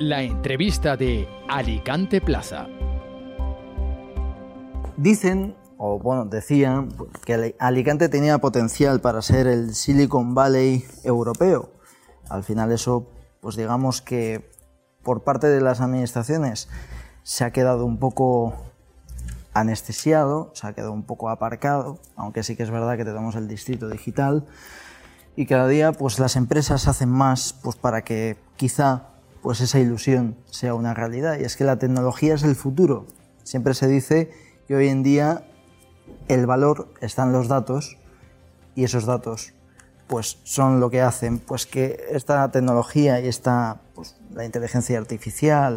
La entrevista de Alicante Plaza. Dicen, o bueno, decían, que Alicante tenía potencial para ser el Silicon Valley europeo. Al final eso, pues digamos que por parte de las administraciones se ha quedado un poco anestesiado, se ha quedado un poco aparcado, aunque sí que es verdad que tenemos el distrito digital y cada día pues las empresas hacen más pues para que quizá pues esa ilusión sea una realidad y es que la tecnología es el futuro. Siempre se dice que hoy en día el valor está en los datos y esos datos pues son lo que hacen pues que esta tecnología y esta pues, la inteligencia artificial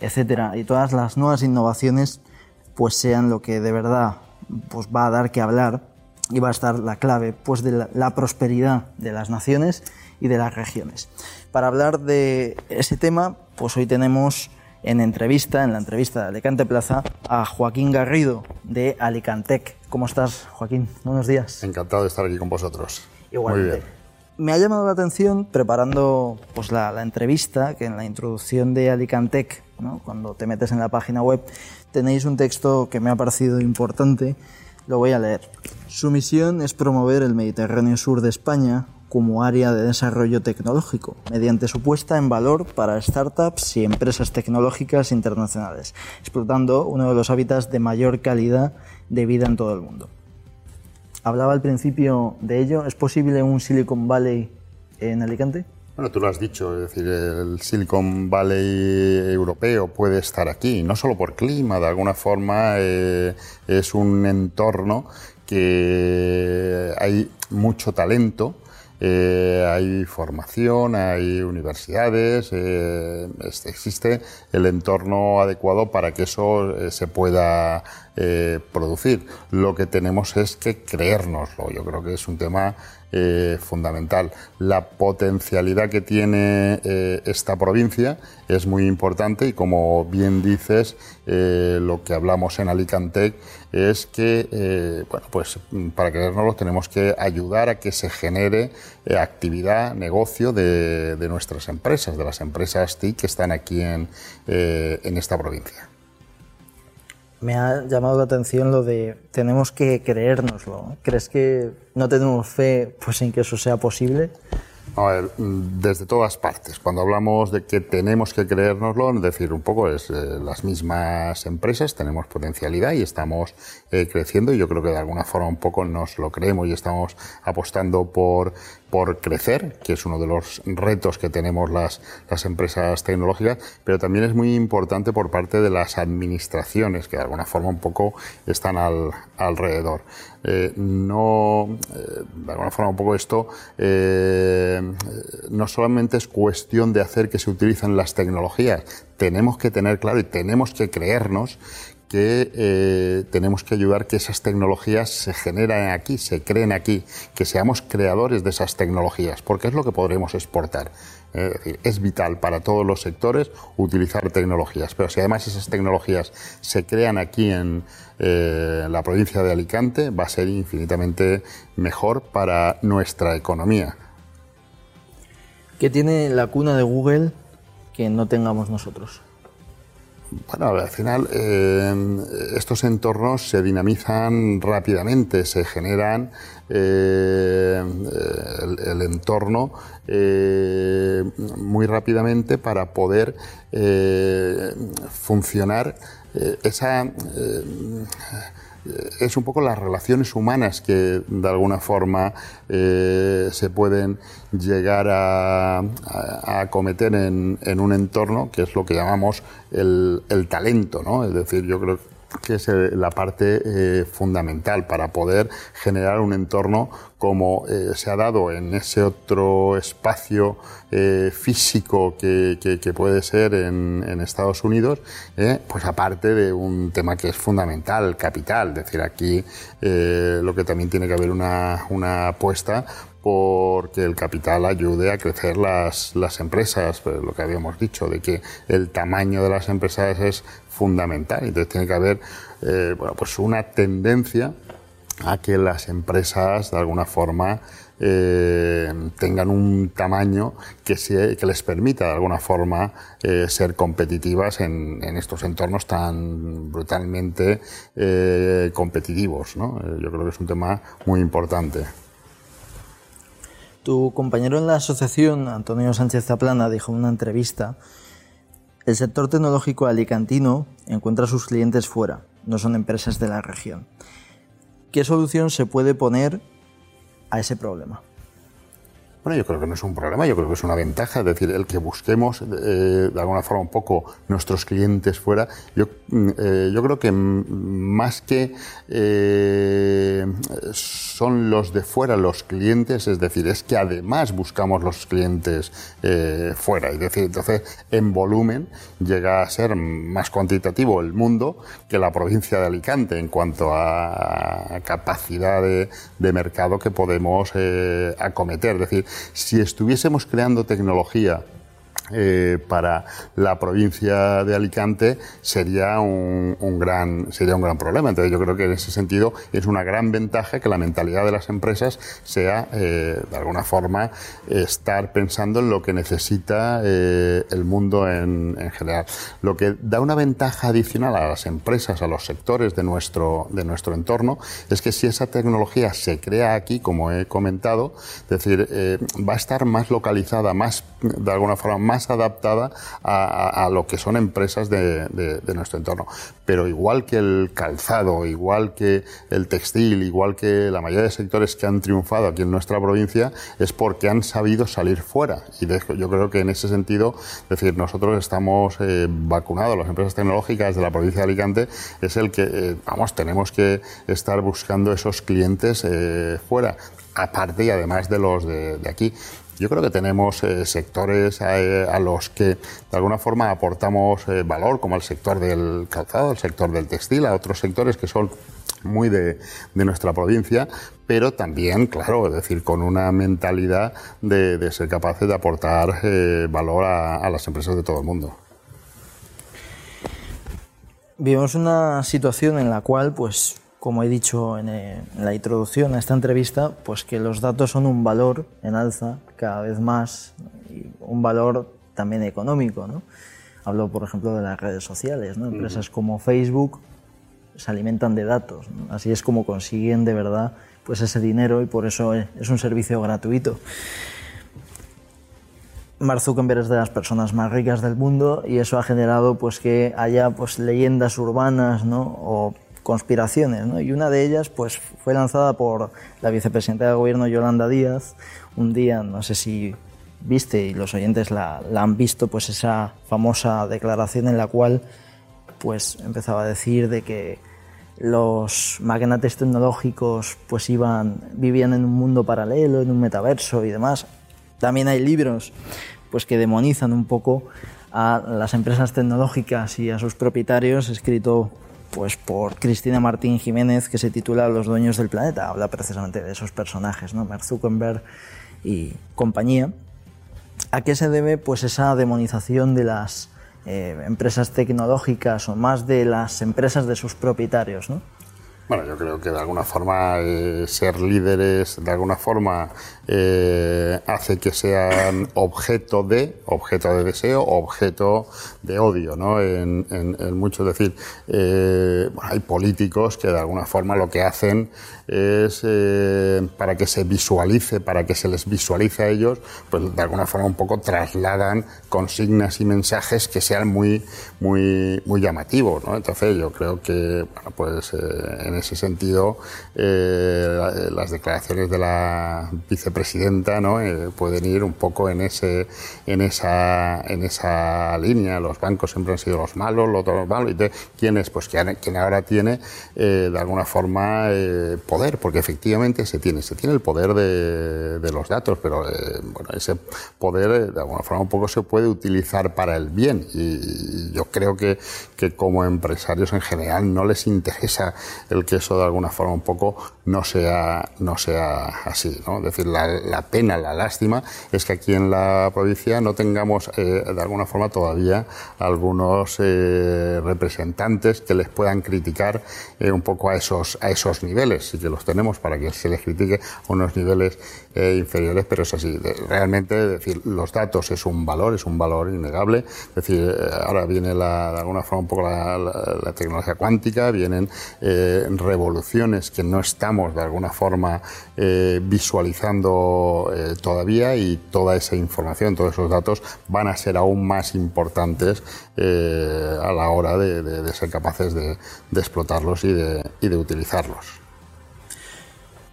etcétera y todas las nuevas innovaciones pues sean lo que de verdad pues va a dar que hablar y va a estar la clave pues de la, prosperidad de las naciones y de las regiones. Para hablar de ese tema, pues hoy tenemos en entrevista, en la entrevista de Alicante Plaza, a Joaquín Garrido de Alicantec. ¿Cómo estás, Joaquín? Buenos días. Encantado de estar aquí con vosotros. Igualmente. Me ha llamado la atención preparando pues, la, entrevista que en la introducción de Alicantec, cuando te metes en la página web, tenéis un texto que me ha parecido importante. Lo voy a leer. Su misión es promover el Mediterráneo Sur de España como área de desarrollo tecnológico, mediante su puesta en valor para startups y empresas tecnológicas internacionales, explotando uno de los hábitats de mayor calidad de vida en todo el mundo. Hablaba al principio de ello. ¿Es posible un Silicon Valley en Alicante? Bueno, tú lo has dicho, es decir, el Silicon Valley europeo puede estar aquí, no solo por clima, de alguna forma eh, es un entorno que hay mucho talento, eh, hay formación, hay universidades, eh, existe el entorno adecuado para que eso se pueda producir. Lo que tenemos es que creérnoslo. Yo creo que es un tema eh, fundamental. La potencialidad que tiene eh, esta provincia es muy importante y como bien dices, eh, lo que hablamos en Alicante es que, bueno, pues para creérnoslo tenemos que ayudar a que se genere actividad, negocio de, de, nuestras empresas, de las empresas TIC que están aquí en, en esta provincia me ha llamado la atención lo de tenemos que creérnoslo. ¿Crees que no tenemos fe pues, en que eso sea posible? A ver, desde todas partes. Cuando hablamos de que tenemos que creérnoslo, es decir, un poco es eh, las mismas empresas tenemos potencialidad y estamos eh, creciendo y yo creo que de alguna forma un poco nos lo creemos y estamos apostando por por crecer, que es uno de los retos que tenemos las, las empresas tecnológicas, pero también es muy importante por parte de las administraciones, que de alguna forma un poco están al, alrededor. Eh, no, eh, de alguna forma un poco esto, eh, no solamente es cuestión de hacer que se utilicen las tecnologías, tenemos que tener claro y tenemos que creernos que eh, tenemos que ayudar que esas tecnologías se generen aquí, se creen aquí, que seamos creadores de esas tecnologías, porque es lo que podremos exportar. Es decir, es vital para todos los sectores utilizar tecnologías, pero si además esas tecnologías se crean aquí en eh, la provincia de Alicante, va a ser infinitamente mejor para nuestra economía. ¿Qué tiene la cuna de Google que no tengamos nosotros? Bueno, al final eh, estos entornos se dinamizan rápidamente, se generan eh, el, entorno eh, muy rápidamente para poder funcionar esa es un poco las relaciones humanas que de alguna forma eh, se pueden llegar a, acometer en, un entorno que es lo que llamamos el, talento, ¿no? Es decir, yo creo es eh, la parte eh, fundamental para poder generar un entorno como eh, se ha dado en ese otro espacio físico que, puede ser en, Estados Unidos, pues aparte de un tema que es fundamental, el capital. Es decir, aquí lo que también tiene que haber una, apuesta porque el capital ayude a crecer las, las empresas, pues, lo que habíamos dicho, de que el tamaño de las empresas es fundamental. Entonces tiene que haber eh, bueno, pues una tendencia a que las empresas de alguna forma tengan un tamaño que, que les permita de alguna forma ser competitivas en, estos entornos tan brutalmente competitivos. Yo creo que es un tema muy importante. Tu compañero en la asociación, Antonio Sánchez Zaplana, dijo en una entrevista, el sector tecnológico alicantino encuentra a sus clientes fuera, no son empresas de la región. ¿Qué solución se puede poner a ese problema? Bueno, yo creo que no es un problema, yo creo que es una ventaja, es decir, el que busquemos eh, de alguna forma un poco nuestros clientes fuera. Yo, mm, eh, yo creo que más que eh, son los de fuera los clientes, es decir, es que además buscamos los clientes fuera. Es decir, entonces, en volumen llega a ser más cuantitativo el mundo que la provincia de Alicante en cuanto a capacidad de, mercado que podemos acometer. Es decir, si estuviésemos creando tecnología eh, para la provincia de Alicante sería un, gran, sería un gran problema. Entonces yo creo que en ese sentido es una gran ventaja que la mentalidad de las empresas sea, eh, de alguna forma, estar pensando en lo que necesita eh, el mundo en, general. Lo que da una ventaja adicional a las empresas, a los sectores de nuestro, de nuestro entorno, es que si esa tecnología se crea aquí, como he comentado, es decir, va a estar más localizada, más, de alguna forma, más adaptada a, lo que son empresas de, nuestro entorno. Pero igual que el calzado, igual que el textil, igual que la mayoría de sectores que han triunfado aquí en nuestra provincia, es porque han sabido salir fuera. Y yo creo que en ese sentido, es decir, nosotros estamos eh, vacunados, las empresas tecnológicas de la provincia de Alicante, es el que, eh, vamos, tenemos que estar buscando esos clientes eh, fuera aparte y además de los de, aquí. Yo creo que tenemos eh, sectores eh, a los que de alguna forma aportamos eh, valor, como el sector del calzado, el sector del textil, a otros sectores que son muy de, nuestra provincia, pero también, claro, es decir, con una mentalidad de, ser capaces de aportar valor a, a las empresas de todo el mundo. Vivimos una situación en la cual, pues, como he dicho eh, en, la introducción a esta entrevista, pues que los datos son un valor en alza cada vez más y un valor también económico. ¿no? Hablo, por ejemplo, de las redes sociales. ¿no? Empresas como Facebook se alimentan de datos. Así es como consiguen de verdad pues ese dinero y por eso es un servicio gratuito. Mark Zuckerberg es de las personas más ricas del mundo y eso ha generado pues que haya pues leyendas urbanas ¿no? o conspiraciones, y una de ellas pues, fue lanzada por la vicepresidenta de gobierno Yolanda Díaz, un día, no sé si viste y los oyentes la, han visto, pues esa famosa declaración en la cual pues empezaba a decir de que los magnates tecnológicos pues iban, vivían en un mundo paralelo, en un metaverso y demás. También hay libros pues que demonizan un poco a las empresas tecnológicas y a sus propietarios, escrito pues por Cristina Martín Jiménez, que se titula Los dueños del planeta. Habla precisamente de esos personajes, ¿no? Mark y compañía. ¿A qué se debe pues esa demonización de las eh, empresas tecnológicas o más de las empresas de sus propietarios, ¿no? Bueno, yo creo que de alguna forma eh, ser líderes, de alguna forma, eh, hace que sean objeto de, objeto de deseo, objeto de odio, ¿no? En, en, decir, eh, hay políticos que de alguna forma lo que hacen es para que se visualice, para que se les visualice a ellos, pues de alguna forma un poco trasladan consignas y mensajes que sean muy, muy, muy llamativos, ¿no? Entonces yo creo que, bueno, pues en ese sentido, eh, las declaraciones de la vicepresidenta ¿no? Eh, pueden ir un poco en, ese, en, esa, en esa línea. Los bancos siempre han sido los malos, los otros malos. ¿Y quién es? Pues quien, ahora tiene, eh, de alguna forma, poder, porque efectivamente se tiene, se tiene el poder de, de los datos, pero bueno, ese poder, de alguna forma, un poco se puede utilizar para el bien. Y, y yo creo que, que como empresarios en general no les interesa el que eso de alguna forma un poco no sea, no sea así. ¿no? Es decir, la, pena, la lástima es que aquí en la provincia no tengamos eh, de alguna forma todavía algunos eh, representantes que les puedan criticar eh, un poco a esos, a esos niveles. Sí que los tenemos para que se les critique a unos niveles inferiores, pero es así. Realmente, decir, los datos es un valor, es un valor innegable. Es decir, ahora viene la, de alguna forma un poco la, tecnología cuántica, vienen revoluciones que no estamos de alguna forma visualizando todavía y toda esa información, todos esos datos van a ser aún más importantes eh, a la hora de, ser capaces de, explotarlos y de, utilizarlos.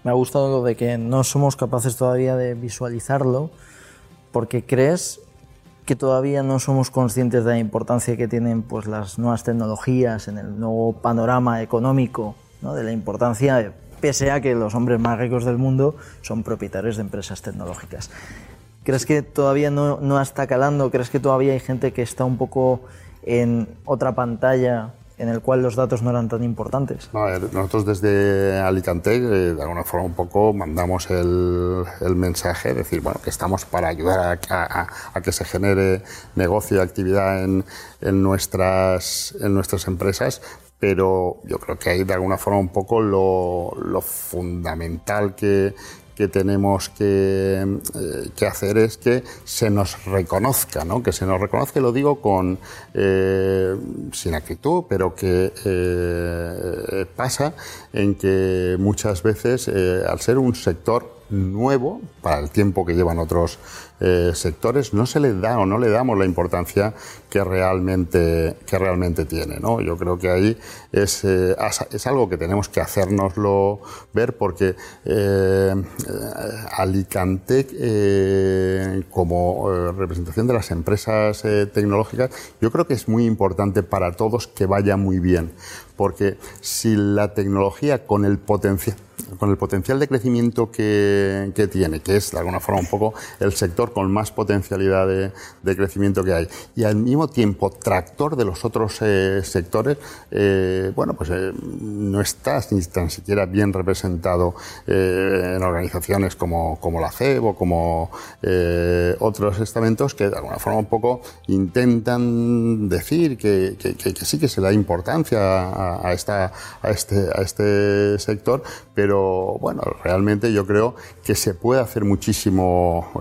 Me ha gustado lo de que no somos capaces todavía de visualizarlo, porque crees que todavía no somos conscientes de la importancia que tienen pues, las nuevas tecnologías en el nuevo panorama económico, de la importancia, pese a que los hombres más ricos del mundo son propietarios de empresas tecnológicas. ¿Crees que todavía no, no está calando? ¿Crees que todavía hay gente que está un poco en otra pantalla en el cual los datos no eran tan importantes? nosotros desde Alicante, eh, de alguna forma un poco, mandamos el, mensaje, decir, bueno, que estamos para ayudar a, que se genere negocio y actividad en, nuestras, en nuestras empresas, pero yo creo que hay de alguna forma un poco lo fundamental que, que tenemos que, eh, que, hacer es que se nos reconozca, ¿no? que se nos reconozca, lo digo con eh, sin actitud, pero que eh, pasa en que muchas veces, al ser un sector nuevo para el tiempo que llevan otros eh, sectores, no se le da o no le damos la importancia que realmente, que realmente tiene. ¿no? Yo creo que ahí es, eh, es algo que tenemos que hacernoslo ver porque eh, Alicante, como representación de las empresas tecnológicas, yo creo que es muy importante para todos que vaya muy bien. Porque si la tecnología con el potencial con el potencial de crecimiento que, que, tiene, que es de alguna forma un poco el sector con más potencialidad de, crecimiento que hay, y al mismo tiempo tractor de los otros eh, sectores, eh, bueno, pues eh, no está ni tan siquiera bien representado en organizaciones como, como la CEB o como otros estamentos que de alguna forma un poco intentan decir que, sí que se da importancia a, esta, a, este, a este sector, pero bueno, realmente yo creo que se puede hacer muchísimo,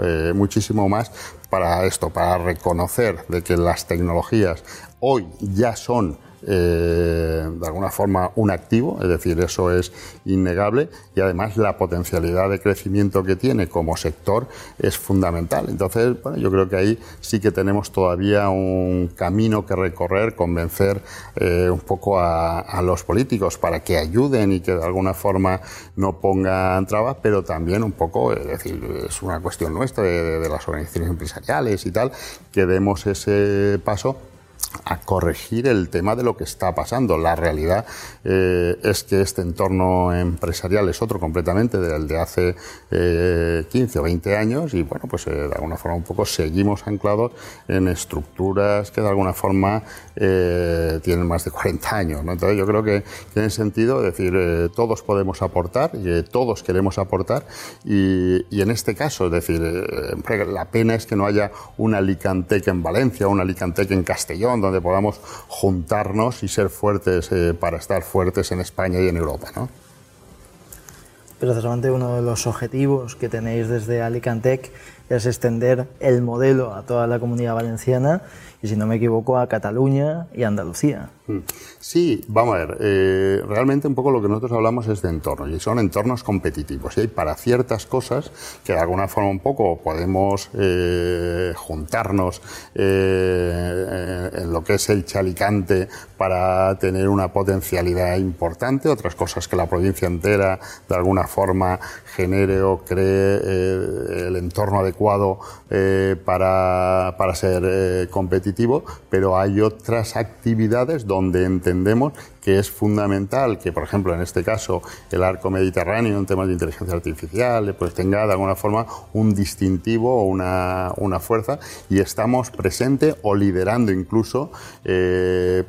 muchísimo más para esto, para reconocer de que las tecnologías hoy ya son eh, de alguna forma un activo, es decir, eso es innegable y además la potencialidad de crecimiento que tiene como sector es fundamental. Entonces, bueno, yo creo que ahí sí que tenemos todavía un camino que recorrer, convencer eh, un poco a, los políticos para que ayuden y que de alguna forma no pongan trabas, pero también un poco, es decir, es una cuestión nuestra de, de las organizaciones empresariales y tal, que demos ese paso a corregir el tema de lo que está pasando. La realidad eh, es que este entorno empresarial es otro completamente del de hace eh, 15 o 20 años y bueno, pues eh, de alguna forma un poco seguimos anclados en estructuras que de alguna forma eh, tienen más de 40 años. Entonces yo creo que tiene sentido decir, todos podemos aportar, y, todos queremos aportar y, en este caso, es decir, la pena es que no haya una Alicantec en Valencia, una Alicantec en Castellón, donde podamos juntarnos y ser fuertes eh, para estar fuertes en España y en Europa. ¿no? Precisamente uno de los objetivos que tenéis desde Alicantec es extender el modelo a toda la comunidad valenciana y, si no me equivoco, a Cataluña y Andalucía. Mm. Sí, vamos a ver. Eh, realmente un poco lo que nosotros hablamos es de entornos y son entornos competitivos. Y hay para ciertas cosas que de alguna forma un poco podemos eh, juntarnos eh, en lo que es el chalicante para tener una potencialidad importante. Otras cosas que la provincia entera de alguna forma genere o cree el entorno adecuado para, para ser competitivo. Pero hay otras actividades donde entendemos que es fundamental que, por ejemplo, en este caso, el arco mediterráneo en temas de inteligencia artificial, pues tenga de alguna forma un distintivo o una, una fuerza y estamos presentes o liderando incluso eh,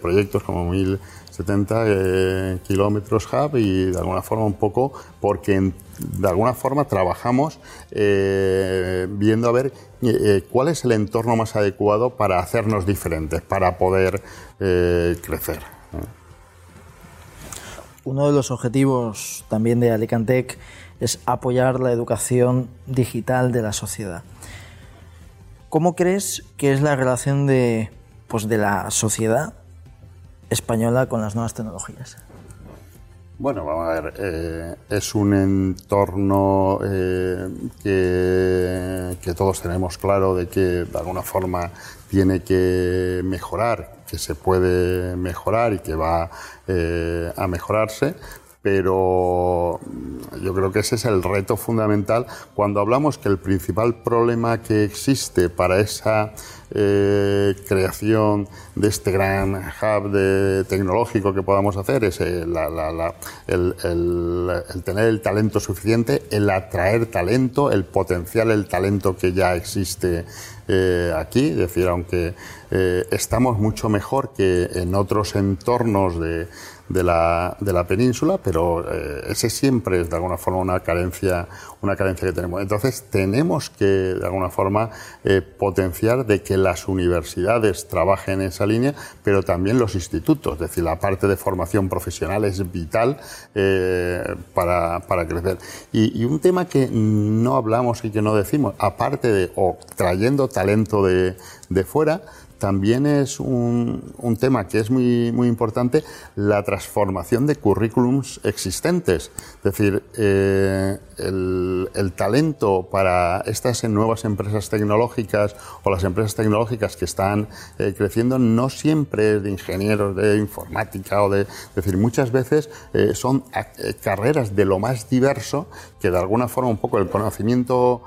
proyectos como mil 70 eh, kilómetros hub y de alguna forma un poco porque de alguna forma trabajamos eh, viendo a ver eh, cuál es el entorno más adecuado para hacernos diferentes, para poder crecer. Uno de los objetivos también de Alicantec es apoyar la educación digital de la sociedad. ¿Cómo crees que es la relación de, pues, de la sociedad española con las nuevas tecnologías? Bueno, vamos a ver, eh, es un entorno eh, que, todos tenemos claro de que de alguna forma tiene que mejorar, que se puede mejorar y que va eh, a mejorarse, pero yo creo que ese es el reto fundamental. Cuando hablamos que el principal problema que existe para esa eh, creación de este gran hub de, tecnológico que podamos hacer es eh, el, tener el talento suficiente, el atraer talento, el potencial el talento que ya existe eh, aquí, es decir, aunque estamos mucho mejor que en otros entornos de, de la, de la península, pero eh, ese siempre es de alguna forma una carencia, una carencia que tenemos. Entonces tenemos que de alguna forma eh, potenciar de que las universidades trabajen en esa línea, pero también los institutos, es decir, la parte de formación profesional es vital eh, para, para, crecer. Y, y, un tema que no hablamos y que no decimos, aparte de o trayendo talento de, de fuera, también es un, tema que es muy, muy importante, la transformación de currículums existentes. Es decir, eh, el, el, talento para estas nuevas empresas tecnológicas o las empresas tecnológicas que están eh, creciendo no siempre es de ingenieros de informática o de... Es decir, muchas veces eh, son carreras de lo más diverso que de alguna forma un poco el conocimiento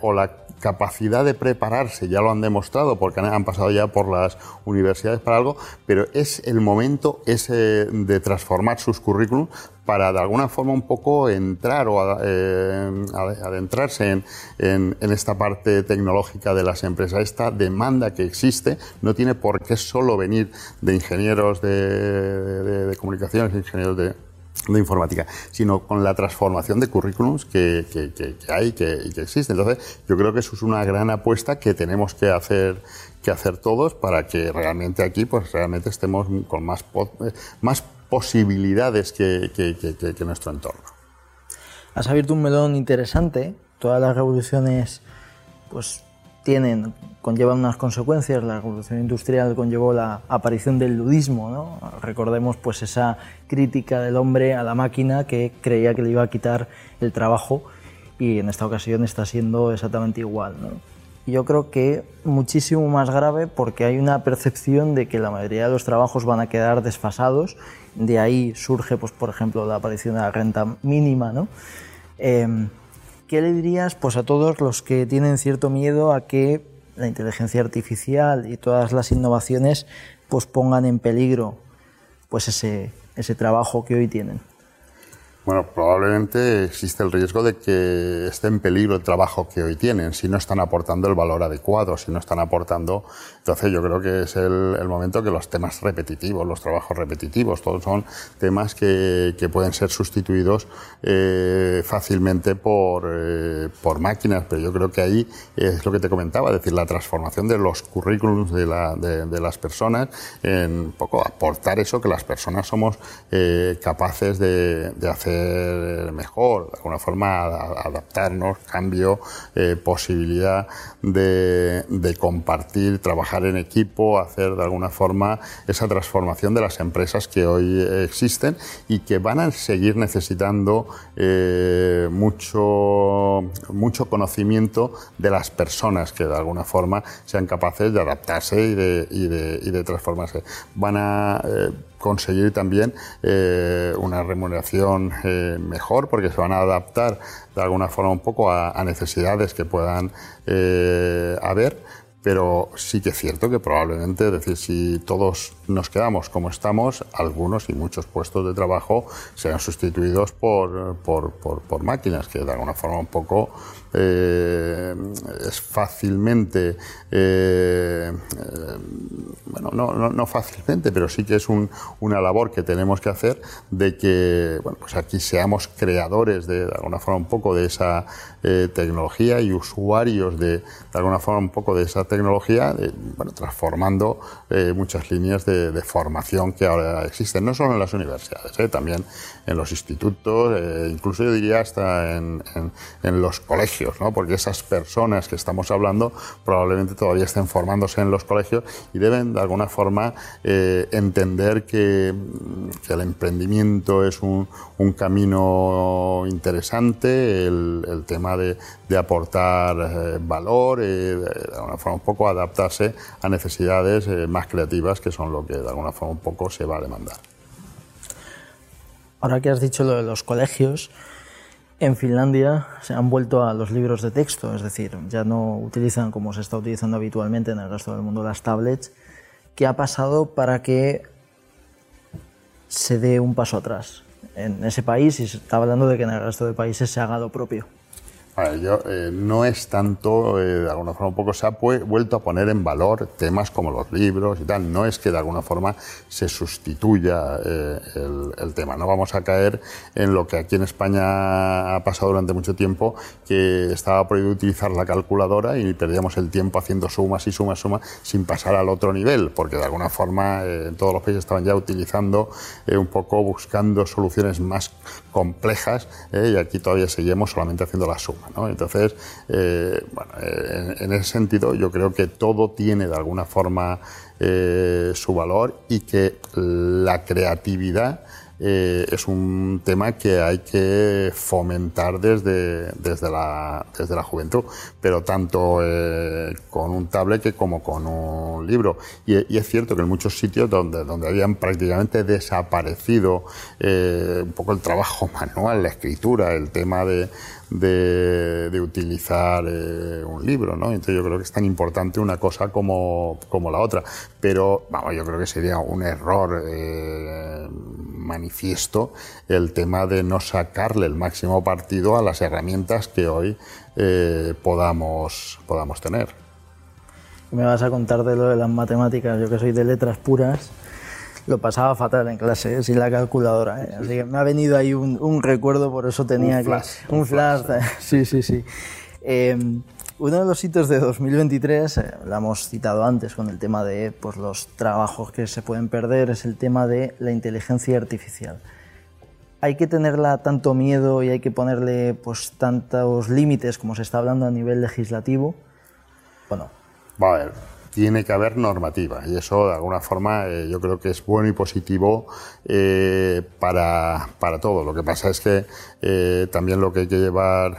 o la capacidad de prepararse, ya lo han demostrado porque han pasado ya por las universidades para algo, pero es el momento ese de transformar sus currículums para de alguna forma un poco entrar o eh, adentrarse en, en, esta parte tecnológica de las empresas. Esta demanda que existe no tiene por qué solo venir de ingenieros de, de comunicaciones, ingenieros de, de informática, sino con la transformación de currículums que, que, que, que hay y que existe. Entonces, yo creo que eso es una gran apuesta que tenemos que hacer que hacer todos para que realmente aquí, pues realmente estemos con más, más posibilidades que, que nuestro entorno. Has abierto un melón interesante. Todas las revoluciones, pues tienen, conllevan unas consecuencias. La revolución industrial conllevó la aparición del ludismo. ¿no? Recordemos pues esa crítica del hombre a la máquina que creía que le iba a quitar el trabajo y en esta ocasión está siendo exactamente igual. ¿no? Yo creo que muchísimo más grave porque hay una percepción de que la mayoría de los trabajos van a quedar desfasados. De ahí surge, pues, por ejemplo, la aparición de la renta mínima. ¿no? Em, ¿qué le dirías pues, a todos los que tienen cierto miedo a que la inteligencia artificial y todas las innovaciones pues, pongan en peligro pues, ese, ese trabajo que hoy tienen? Bueno, probablemente existe el riesgo de que esté en peligro el trabajo que hoy tienen, si no están aportando el valor adecuado, si no están aportando. Entonces, yo creo que es el, momento que los temas repetitivos, los trabajos repetitivos, todos son temas que, pueden ser sustituidos eh, fácilmente por, eh, por máquinas, pero yo creo que ahí es lo que te comentaba, es decir, la transformación de los currículums de, la, de las personas, en un poco aportar eso que las personas somos eh, capaces de, de hacer mejor, de alguna forma adaptarnos, cambio, eh, posibilidad de, compartir, trabajar en equipo, hacer de alguna forma esa transformación de las empresas que hoy existen y que van a seguir necesitando eh, mucho, mucho conocimiento de las personas que de alguna forma sean capaces de adaptarse y de, y de, transformarse. Van a eh, conseguir también eh, una remuneración eh, mejor porque se van a adaptar de alguna forma un poco a, necesidades que puedan eh, haber pero sí que es cierto que probablemente, es decir, si todos nos quedamos como estamos, algunos y muchos puestos de trabajo serán sustituidos por, por, por, máquinas, que de alguna forma un poco eh, es fácilmente, eh, eh, bueno, no, no, no, fácilmente, pero sí que es un, una labor que tenemos que hacer de que, bueno, pues aquí seamos creadores de, de alguna forma un poco de esa tecnología y usuarios de, de alguna forma un poco de esa tecnología, bueno, transformando muchas líneas de, formación que ahora existen, no solo en las universidades, también en los institutos, incluso yo diría hasta en, los colegios porque esas personas que estamos hablando probablemente todavía estén formándose en los colegios y deben de alguna forma eh, entender que, el emprendimiento es un, camino interesante, el, tema de, aportar eh, valor, eh, de alguna forma poco adaptarse a necesidades más creativas que son lo que de alguna forma un poco se va a demandar. Ahora que has dicho lo de los colegios, en Finlandia se han vuelto a los libros de texto, es decir, ya no utilizan como se está utilizando habitualmente en el resto del mundo las tablets. ¿Qué ha pasado para que se dé un paso atrás en ese país y se está hablando de que en el resto de países se haga lo propio? Yo, eh, no es tanto, eh, de alguna forma un poco se ha vuelto a poner en valor temas como los libros y tal. No es que de alguna forma se sustituya eh, el, tema. No vamos a caer en lo que aquí en España ha pasado durante mucho tiempo, que estaba prohibido utilizar la calculadora y perdíamos el tiempo haciendo sumas y sumas, sumas, sin pasar al otro nivel, porque de alguna forma en todos los países estaban ya utilizando un poco, buscando soluciones más complejas y aquí todavía seguimos solamente haciendo Entonces, eh, bueno, eh, en, ese sentido yo creo que todo tiene de alguna forma eh, su valor y que la creatividad es un tema que hay que fomentar desde, desde, la, desde la juventud, pero tanto con un tablet como con un libro. Y, y, es cierto que en muchos sitios donde, donde habían prácticamente desaparecido un poco el trabajo manual, la escritura, el tema de, de, utilizar eh, un libro, ¿no? Entonces yo creo que es tan importante una cosa como, como la otra. Pero, vamos, yo creo que sería un error eh, manifiesto el tema de no sacarle el máximo partido a las herramientas que hoy eh, podamos, podamos tener. Me vas a contar de lo de las matemáticas, yo que soy de letras puras lo pasaba fatal en clase, ¿eh? sin la calculadora. ¿eh? Así que me ha venido ahí un, un recuerdo, por eso tenía un flash. Un, flash. sí, sí, sí. Em, uno de los hitos de 2023, eh, lo hemos citado antes con el tema de pues, los trabajos que se pueden perder, es el tema de la inteligencia artificial. ¿Hay que tenerla tanto miedo y hay que ponerle pues, tantos límites como se está hablando a nivel legislativo? Bueno. Va a ver, tiene que haber normativa y eso de alguna forma eh, yo creo que es bueno y positivo eh, para, para todo. Lo que pasa es que eh, también lo que hay que llevar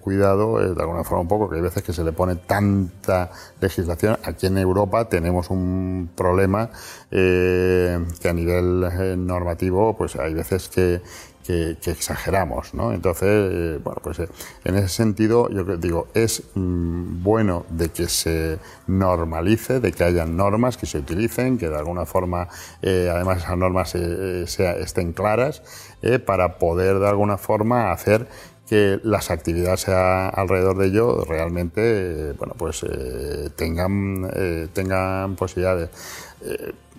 cuidado es de alguna forma un poco que hay veces que se le pone tanta legislación. Aquí en Europa tenemos un problema que a nivel normativo pues hay veces que exageramos, ¿no? Entonces, eh, bueno, pues eh, en ese sentido, yo digo, es mm, bueno de que se normalice, de que haya normas que se utilicen, que de alguna forma, eh, además esas normas estén claras, para poder de alguna forma hacer que las actividades alrededor de ello realmente, bueno, pues tengan, tengan posibilidades.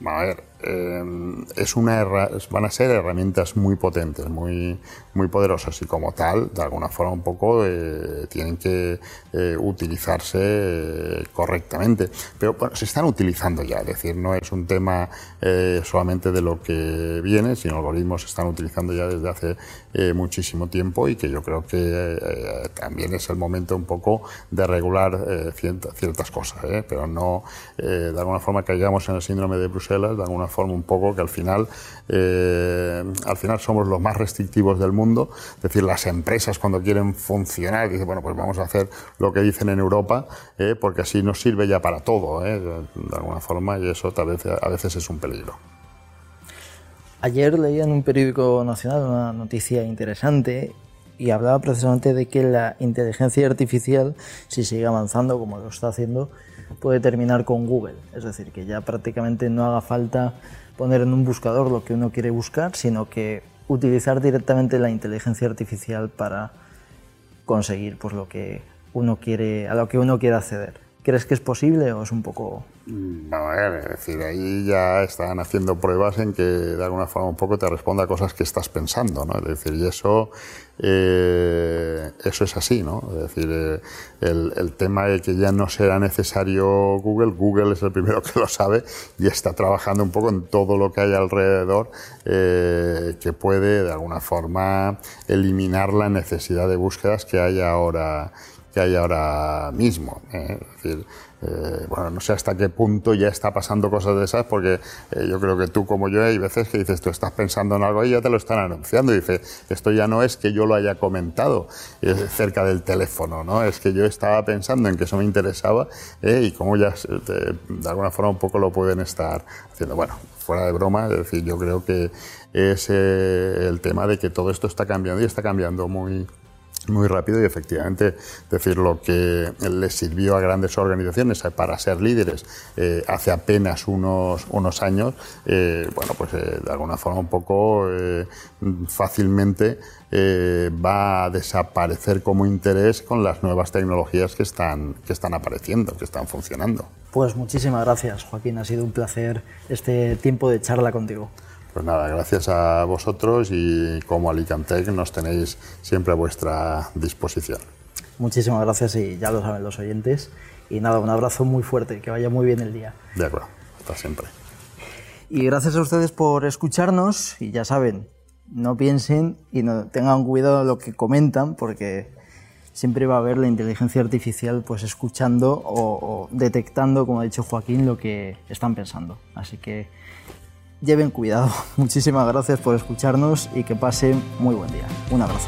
a ver, eh, es van a ser herramientas muy potentes, muy, muy poderosas y como tal, de alguna forma un poco, eh, tienen que eh, utilizarse correctamente. Pero bueno, se están utilizando ya, es decir, no es un tema solamente de lo que viene, sino algoritmos se están utilizando ya desde hace muchísimo tiempo y que yo creo que también es el momento un poco de regular ciertas, ciertas cosas, pero no de alguna forma caigamos en el síndrome de Bruselas, de alguna forma un poco que al final, eh, al final somos los más restrictivos del mundo. Es decir, las empresas cuando quieren funcionar dicen, bueno, pues vamos a hacer lo que dicen en Europa, eh, porque así nos sirve ya para todo, eh, de alguna forma, y eso tal vez, a veces es un peligro. Ayer leía en un periódico nacional una noticia interesante y hablaba precisamente de que la inteligencia artificial, si sigue avanzando como lo está haciendo, puede terminar con Google. Es decir, que ya prácticamente no haga falta poner en un buscador lo que uno quiere buscar, sino que utilizar directamente la inteligencia artificial para conseguir pues, lo que uno quiere, a lo que uno quiere acceder. ¿Crees que es posible o es un poco...? A ver, es decir, ahí ya están haciendo pruebas en que de alguna forma un poco te responda a cosas que estás pensando, ¿no? Es decir, y eso, eh, eso es así, ¿no? Es decir, eh, el, el, tema de que ya no será necesario Google, Google es el primero que lo sabe y está trabajando un poco en todo lo que hay alrededor eh, que puede de alguna forma eliminar la necesidad de búsquedas que hay ahora que hay ahora mismo. ¿eh? Es decir, eh, bueno, no sé hasta qué punto ya está pasando cosas de esas, porque eh, yo creo que tú como yo hay veces que dices, tú estás pensando en algo y ya te lo están anunciando. Y dice, esto ya no es que yo lo haya comentado cerca del teléfono, ¿no? Es que yo estaba pensando en que eso me interesaba y como ya de alguna forma un poco lo pueden estar haciendo. Bueno, fuera de broma, es decir, yo creo que es el tema de que todo esto está cambiando y está cambiando muy muy rápido y efectivamente decir lo que les sirvió a grandes organizaciones para ser líderes eh, hace apenas unos, unos años, eh, bueno, pues eh, de alguna forma un poco fácilmente va a desaparecer como interés con las nuevas tecnologías que están, que están apareciendo, que están funcionando. Pues muchísimas gracias, Joaquín. Ha sido un placer este tiempo de charla contigo. Pues nada, gracias a vosotros y como Alicantec nos tenéis siempre a vuestra disposición. Muchísimas gracias y ya lo saben los oyentes. Y nada, un abrazo muy fuerte, que vaya muy bien el día. De acuerdo, hasta siempre. Y gracias a ustedes por escucharnos y ya saben, no piensen y no, tengan cuidado lo que comentan porque siempre va a haber la inteligencia artificial pues escuchando o, o detectando, como ha dicho Joaquín, lo que están pensando. Así que lleven cuidado. Muchísimas gracias por escucharnos y que pasen muy buen día. Un abrazo.